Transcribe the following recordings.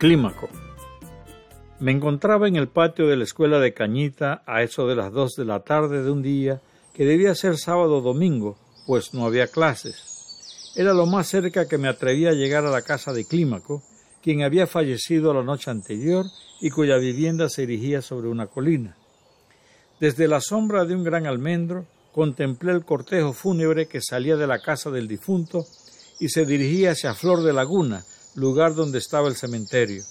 Clímaco. Me encontraba en el patio de la escuela de Cañita a eso de las dos de la tarde de un día que debía ser sábado o domingo, pues no había clases. Era lo más cerca que me atrevía a llegar a la casa de Clímaco, quien había fallecido la noche anterior y cuya vivienda se erigía sobre una colina. Desde la sombra de un gran almendro contemplé el cortejo fúnebre que salía de la casa del difunto y se dirigía hacia Flor de Laguna, lugar donde estaba el cementerio.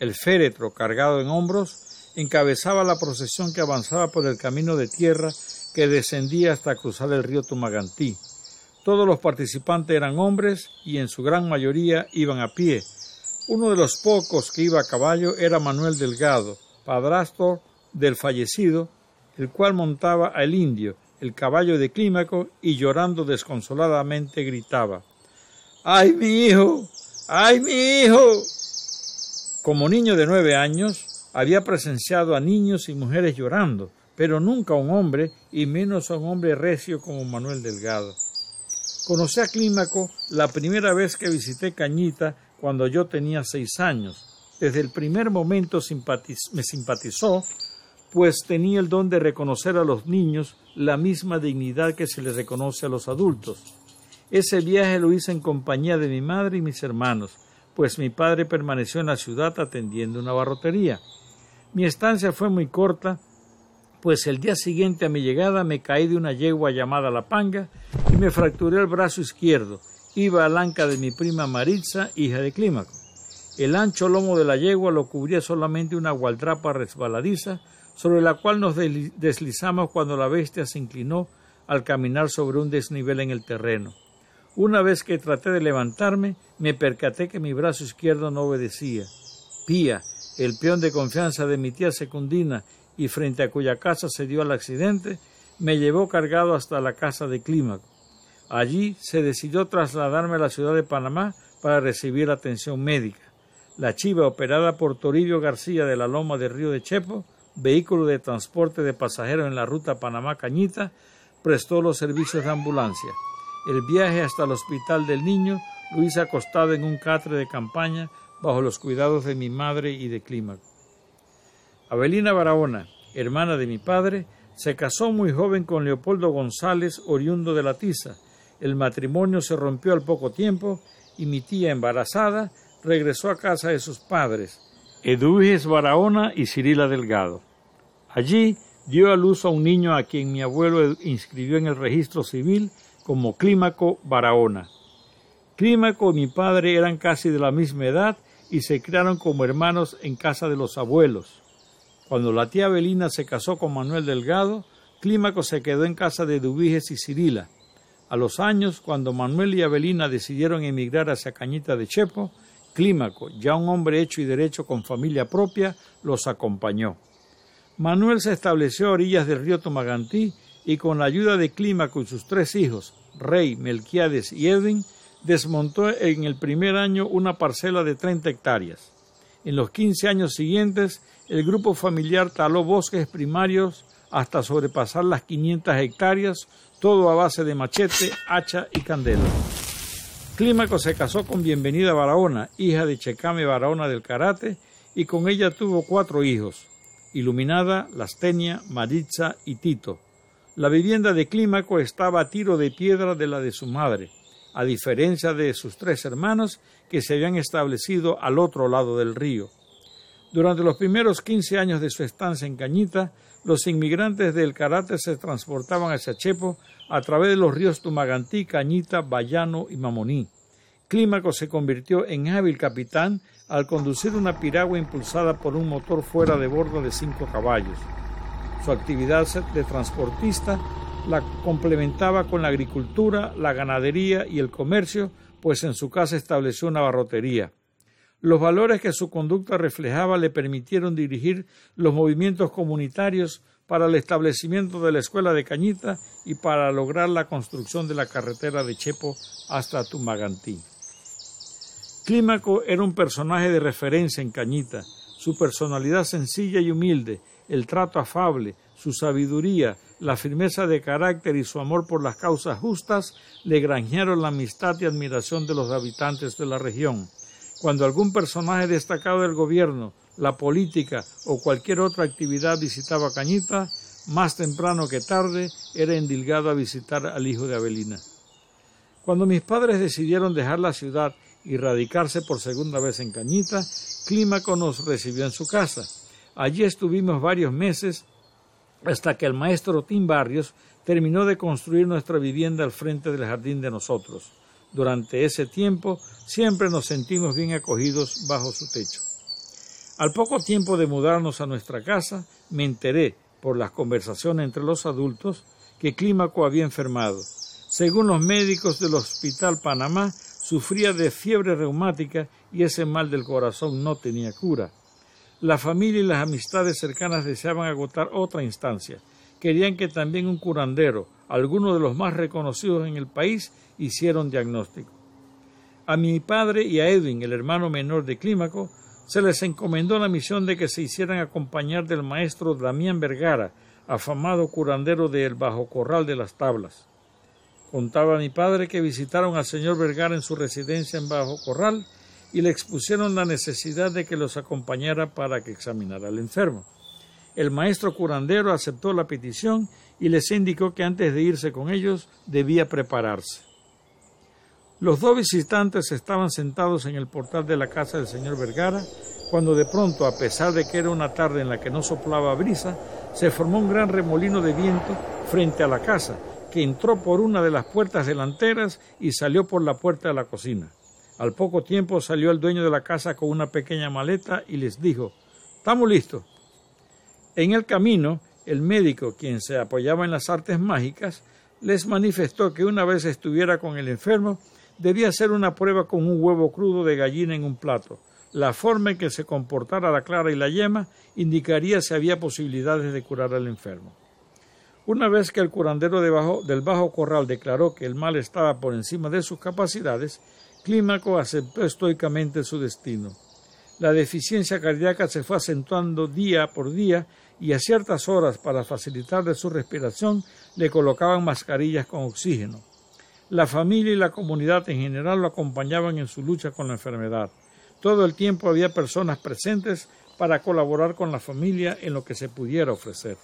El féretro, cargado en hombros, encabezaba la procesión que avanzaba por el camino de tierra que descendía hasta cruzar el río Tumagantí. Todos los participantes eran hombres y en su gran mayoría iban a pie. Uno de los pocos que iba a caballo era Manuel Delgado, padrastro del fallecido, el cual montaba al indio, el caballo de Clímaco, y llorando desconsoladamente gritaba ¡Ay, mi hijo! ¡Ay, mi hijo! Como niño de nueve años, había presenciado a niños y mujeres llorando, pero nunca a un hombre, y menos a un hombre recio como Manuel Delgado. Conocí a Clímaco la primera vez que visité Cañita cuando yo tenía seis años. Desde el primer momento me simpatizó, pues tenía el don de reconocer a los niños la misma dignidad que se les reconoce a los adultos. Ese viaje lo hice en compañía de mi madre y mis hermanos, pues mi padre permaneció en la ciudad atendiendo una barrotería. Mi estancia fue muy corta, pues el día siguiente a mi llegada me caí de una yegua llamada La Panga y me fracturé el brazo izquierdo. Iba al anca de mi prima Maritza, hija de Clímaco. El ancho lomo de la yegua lo cubría solamente una gualdrapa resbaladiza, sobre la cual nos deslizamos cuando la bestia se inclinó al caminar sobre un desnivel en el terreno. Una vez que traté de levantarme, me percaté que mi brazo izquierdo no obedecía. Pía, el peón de confianza de mi tía Secundina y frente a cuya casa se dio el accidente, me llevó cargado hasta la casa de Clímaco. Allí se decidió trasladarme a la ciudad de Panamá para recibir atención médica. La chiva operada por Toribio García de la Loma de Río de Chepo, vehículo de transporte de pasajeros en la ruta Panamá-Cañita, prestó los servicios de ambulancia. El viaje hasta el hospital del niño lo hice acostado en un catre de campaña bajo los cuidados de mi madre y de Clímaco. Abelina Barahona, hermana de mi padre, se casó muy joven con Leopoldo González, oriundo de la Tiza. El matrimonio se rompió al poco tiempo y mi tía, embarazada, regresó a casa de sus padres, Edúges Barahona y Cirila Delgado. Allí dio a luz a un niño a quien mi abuelo inscribió en el registro civil como Clímaco Barahona. Clímaco y mi padre eran casi de la misma edad y se criaron como hermanos en casa de los abuelos. Cuando la tía Belina se casó con Manuel Delgado, Clímaco se quedó en casa de Dubiges y Cirila. A los años, cuando Manuel y Abelina decidieron emigrar hacia Cañita de Chepo, Clímaco, ya un hombre hecho y derecho con familia propia, los acompañó. Manuel se estableció a orillas del río Tomagantí y con la ayuda de Clímaco y sus tres hijos, Rey, Melquiades y Edwin, desmontó en el primer año una parcela de 30 hectáreas. En los 15 años siguientes, el grupo familiar taló bosques primarios hasta sobrepasar las 500 hectáreas, todo a base de machete, hacha y candela. Clímaco se casó con Bienvenida Barahona, hija de Checame Barahona del Karate, y con ella tuvo cuatro hijos, Iluminada, Lastenia, Maritza y Tito. La vivienda de Clímaco estaba a tiro de piedra de la de su madre, a diferencia de sus tres hermanos que se habían establecido al otro lado del río. Durante los primeros quince años de su estancia en Cañita, los inmigrantes del Karate se transportaban hacia Chepo a través de los ríos Tumagantí, Cañita, Bayano y Mamoní. Clímaco se convirtió en hábil capitán al conducir una piragua impulsada por un motor fuera de bordo de cinco caballos. Su actividad de transportista la complementaba con la agricultura, la ganadería y el comercio, pues en su casa estableció una barrotería. Los valores que su conducta reflejaba le permitieron dirigir los movimientos comunitarios para el establecimiento de la escuela de Cañita y para lograr la construcción de la carretera de Chepo hasta Tumagantí. Clímaco era un personaje de referencia en Cañita. Su personalidad sencilla y humilde, el trato afable, su sabiduría, la firmeza de carácter y su amor por las causas justas le granjearon la amistad y admiración de los habitantes de la región. Cuando algún personaje destacado del gobierno, la política o cualquier otra actividad visitaba Cañita, más temprano que tarde era endilgado a visitar al hijo de Avelina. Cuando mis padres decidieron dejar la ciudad y radicarse por segunda vez en Cañita, Clímaco nos recibió en su casa. Allí estuvimos varios meses hasta que el maestro Tim Barrios terminó de construir nuestra vivienda al frente del jardín de nosotros. Durante ese tiempo siempre nos sentimos bien acogidos bajo su techo. Al poco tiempo de mudarnos a nuestra casa, me enteré, por las conversaciones entre los adultos, que Clímaco había enfermado. Según los médicos del Hospital Panamá, sufría de fiebre reumática y ese mal del corazón no tenía cura. La familia y las amistades cercanas deseaban agotar otra instancia. Querían que también un curandero, alguno de los más reconocidos en el país, hicieron diagnóstico. A mi padre y a Edwin, el hermano menor de Clímaco, se les encomendó la misión de que se hicieran acompañar del maestro Damián Vergara, afamado curandero del Bajo Corral de las Tablas. Contaba mi padre que visitaron al señor Vergara en su residencia en Bajo Corral y le expusieron la necesidad de que los acompañara para que examinara al enfermo. El maestro curandero aceptó la petición y les indicó que antes de irse con ellos debía prepararse. Los dos visitantes estaban sentados en el portal de la casa del señor Vergara, cuando de pronto, a pesar de que era una tarde en la que no soplaba brisa, se formó un gran remolino de viento frente a la casa, que entró por una de las puertas delanteras y salió por la puerta de la cocina. Al poco tiempo salió el dueño de la casa con una pequeña maleta y les dijo Estamos listos. En el camino, el médico, quien se apoyaba en las artes mágicas, les manifestó que una vez estuviera con el enfermo, debía hacer una prueba con un huevo crudo de gallina en un plato. La forma en que se comportara la clara y la yema indicaría si había posibilidades de curar al enfermo. Una vez que el curandero del bajo corral declaró que el mal estaba por encima de sus capacidades, Clímaco aceptó estoicamente su destino. La deficiencia cardíaca se fue acentuando día por día y a ciertas horas para facilitarle su respiración le colocaban mascarillas con oxígeno. La familia y la comunidad en general lo acompañaban en su lucha con la enfermedad. Todo el tiempo había personas presentes para colaborar con la familia en lo que se pudiera ofrecer.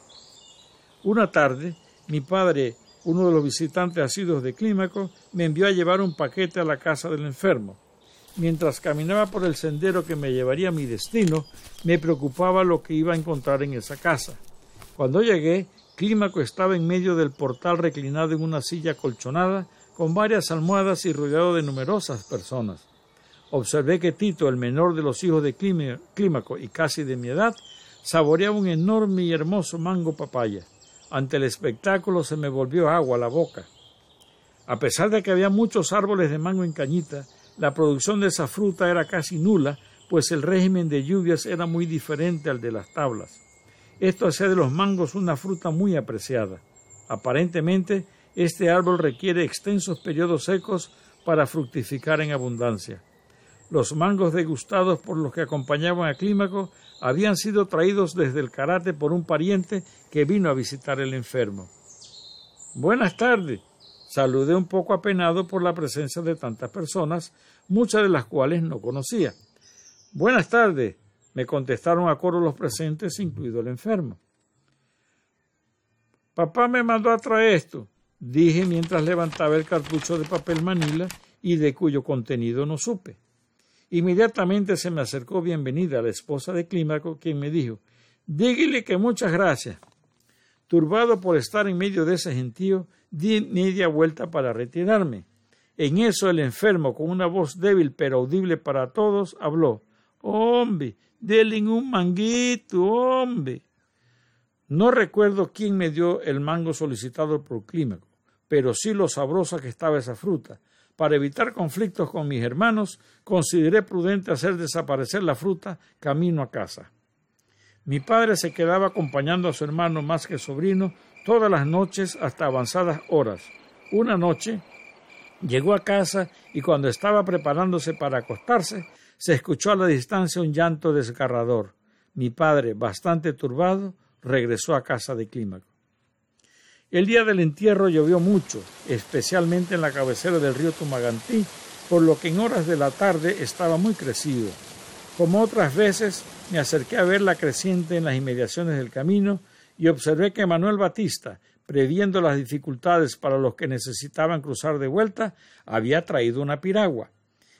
Una tarde, mi padre, uno de los visitantes asiduos de Clímaco, me envió a llevar un paquete a la casa del enfermo. Mientras caminaba por el sendero que me llevaría a mi destino, me preocupaba lo que iba a encontrar en esa casa. Cuando llegué, Clímaco estaba en medio del portal reclinado en una silla colchonada con varias almohadas y rodeado de numerosas personas. Observé que Tito, el menor de los hijos de Clímaco y casi de mi edad, saboreaba un enorme y hermoso mango papaya. Ante el espectáculo se me volvió agua la boca. A pesar de que había muchos árboles de mango en Cañita, la producción de esa fruta era casi nula, pues el régimen de lluvias era muy diferente al de las tablas. Esto hacía de los mangos una fruta muy apreciada. Aparentemente, este árbol requiere extensos periodos secos para fructificar en abundancia. Los mangos degustados por los que acompañaban a Clímaco habían sido traídos desde el karate por un pariente que vino a visitar el enfermo. Buenas tardes. Saludé un poco apenado por la presencia de tantas personas, muchas de las cuales no conocía. Buenas tardes, me contestaron a coro los presentes, incluido el enfermo. Papá me mandó a traer esto dije mientras levantaba el cartucho de papel manila y de cuyo contenido no supe. Inmediatamente se me acercó bienvenida la esposa de Clímaco, quien me dijo Dígale que muchas gracias. Turbado por estar en medio de ese gentío, di media vuelta para retirarme. En eso el enfermo, con una voz débil pero audible para todos, habló Hombre, denle un manguito, hombre. No recuerdo quién me dio el mango solicitado por Clímaco pero sí lo sabrosa que estaba esa fruta. Para evitar conflictos con mis hermanos, consideré prudente hacer desaparecer la fruta camino a casa. Mi padre se quedaba acompañando a su hermano más que sobrino todas las noches hasta avanzadas horas. Una noche llegó a casa y cuando estaba preparándose para acostarse, se escuchó a la distancia un llanto desgarrador. Mi padre, bastante turbado, regresó a casa de Clímaco. El día del entierro llovió mucho, especialmente en la cabecera del río Tumagantí, por lo que en horas de la tarde estaba muy crecido. Como otras veces, me acerqué a ver la creciente en las inmediaciones del camino y observé que Manuel Batista, previendo las dificultades para los que necesitaban cruzar de vuelta, había traído una piragua.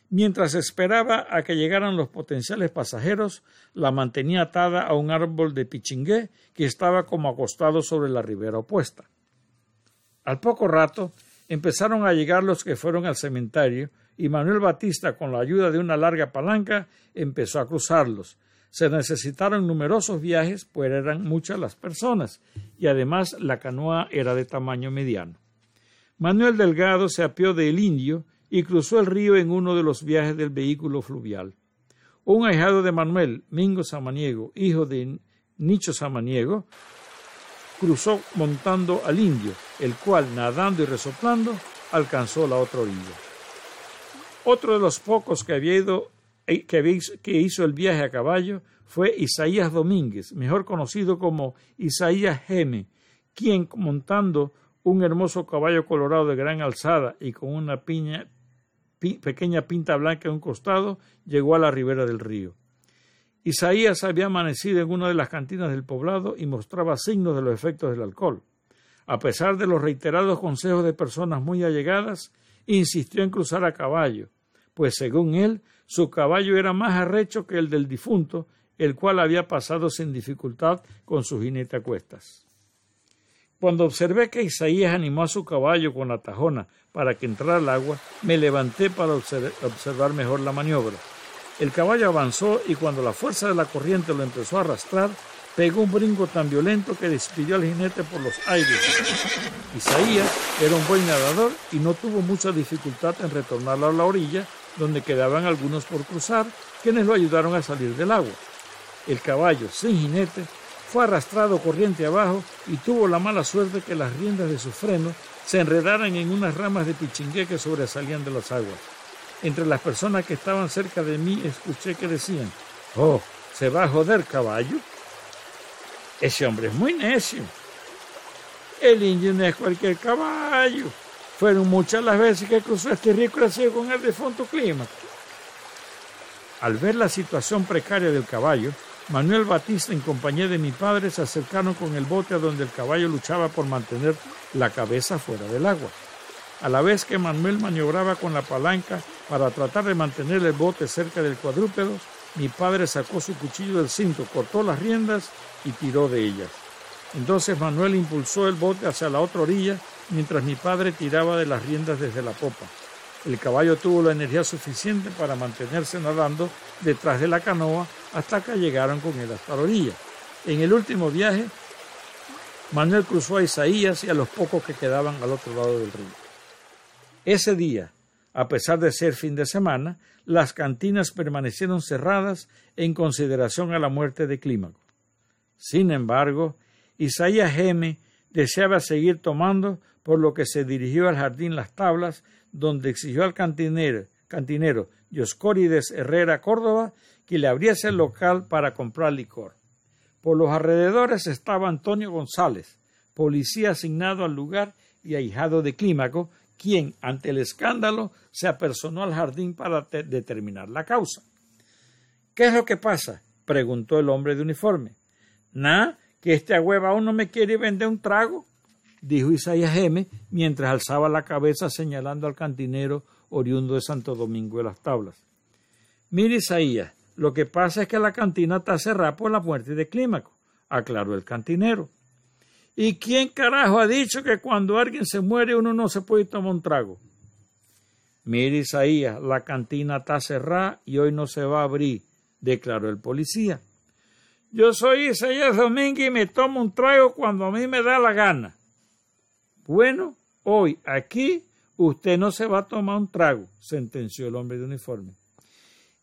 Mientras esperaba a que llegaran los potenciales pasajeros, la mantenía atada a un árbol de pichingué que estaba como acostado sobre la ribera opuesta. Al poco rato empezaron a llegar los que fueron al cementerio y Manuel Batista, con la ayuda de una larga palanca, empezó a cruzarlos. Se necesitaron numerosos viajes, pues eran muchas las personas, y además la canoa era de tamaño mediano. Manuel Delgado se apió del indio y cruzó el río en uno de los viajes del vehículo fluvial. Un ahijado de Manuel, Mingo Samaniego, hijo de Nicho Samaniego, cruzó montando al indio, el cual, nadando y resoplando, alcanzó la otra orilla. Otro de los pocos que había ido eh, que hizo el viaje a caballo fue Isaías Domínguez, mejor conocido como Isaías Geme, quien montando un hermoso caballo colorado de gran alzada y con una piña pequeña pinta blanca a un costado, llegó a la ribera del río. Isaías había amanecido en una de las cantinas del poblado y mostraba signos de los efectos del alcohol. A pesar de los reiterados consejos de personas muy allegadas, insistió en cruzar a caballo, pues según él, su caballo era más arrecho que el del difunto, el cual había pasado sin dificultad con su jinete a cuestas. Cuando observé que Isaías animó a su caballo con la tajona para que entrara al agua, me levanté para observar mejor la maniobra. El caballo avanzó y cuando la fuerza de la corriente lo empezó a arrastrar, pegó un brinco tan violento que despidió al jinete por los aires. Isaías era un buen nadador y no tuvo mucha dificultad en retornar a la orilla, donde quedaban algunos por cruzar, quienes lo ayudaron a salir del agua. El caballo, sin jinete, fue arrastrado corriente abajo y tuvo la mala suerte que las riendas de su freno se enredaran en unas ramas de pichingué que sobresalían de las aguas. Entre las personas que estaban cerca de mí escuché que decían, Oh, ¿se va a joder caballo? Ese hombre es muy necio. El indio no es cualquier caballo. Fueron muchas las veces que cruzó este río crecido con el defunto clima. Al ver la situación precaria del caballo, Manuel Batista en compañía de mi padre se acercaron con el bote a donde el caballo luchaba por mantener la cabeza fuera del agua. A la vez que Manuel maniobraba con la palanca para tratar de mantener el bote cerca del cuadrúpedo, mi padre sacó su cuchillo del cinto, cortó las riendas y tiró de ellas. Entonces Manuel impulsó el bote hacia la otra orilla mientras mi padre tiraba de las riendas desde la popa. El caballo tuvo la energía suficiente para mantenerse nadando detrás de la canoa hasta que llegaron con él hasta la orilla. En el último viaje, Manuel cruzó a Isaías y a los pocos que quedaban al otro lado del río. Ese día, a pesar de ser fin de semana, las cantinas permanecieron cerradas en consideración a la muerte de Clímaco. Sin embargo, Isaías Geme deseaba seguir tomando, por lo que se dirigió al jardín Las Tablas, donde exigió al cantinero, cantinero Dioscórides Herrera Córdoba que le abriese el local para comprar licor. Por los alrededores estaba Antonio González, policía asignado al lugar y ahijado de Clímaco, quien, ante el escándalo, se apersonó al jardín para determinar la causa. ¿Qué es lo que pasa? preguntó el hombre de uniforme. Nah, que este agüeva aún no me quiere vender un trago, dijo Isaías M., mientras alzaba la cabeza señalando al cantinero oriundo de Santo Domingo de las Tablas. Mire, Isaías, lo que pasa es que la cantina está cerrada por la muerte de Clímaco, aclaró el cantinero. ¿Y quién carajo ha dicho que cuando alguien se muere uno no se puede tomar un trago? Mire, Isaías, la cantina está cerrada y hoy no se va a abrir, declaró el policía. Yo soy Isaías Domínguez y me tomo un trago cuando a mí me da la gana. Bueno, hoy aquí usted no se va a tomar un trago, sentenció el hombre de uniforme.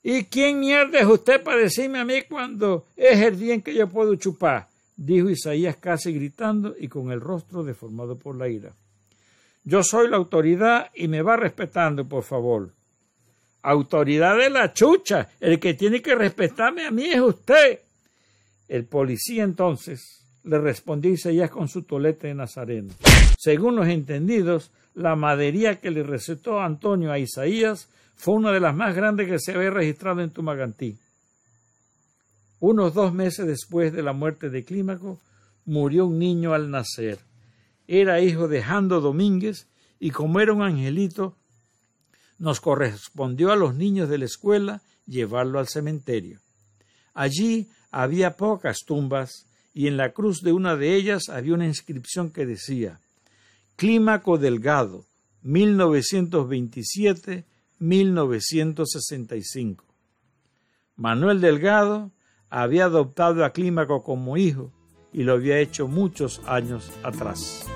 ¿Y quién mierda es usted para decirme a mí cuando es el día en que yo puedo chupar? Dijo Isaías casi gritando y con el rostro deformado por la ira. Yo soy la autoridad y me va respetando, por favor. Autoridad de la chucha. El que tiene que respetarme a mí es usted. El policía entonces le respondió Isaías con su tolete de nazareno. Según los entendidos, la madería que le recetó Antonio a Isaías fue una de las más grandes que se había registrado en Tumagantí. Unos dos meses después de la muerte de Clímaco, murió un niño al nacer. Era hijo de Jando Domínguez y como era un angelito, nos correspondió a los niños de la escuela llevarlo al cementerio. Allí había pocas tumbas y en la cruz de una de ellas había una inscripción que decía Clímaco Delgado, 1927-1965. Manuel Delgado había adoptado a Clímaco como hijo y lo había hecho muchos años atrás.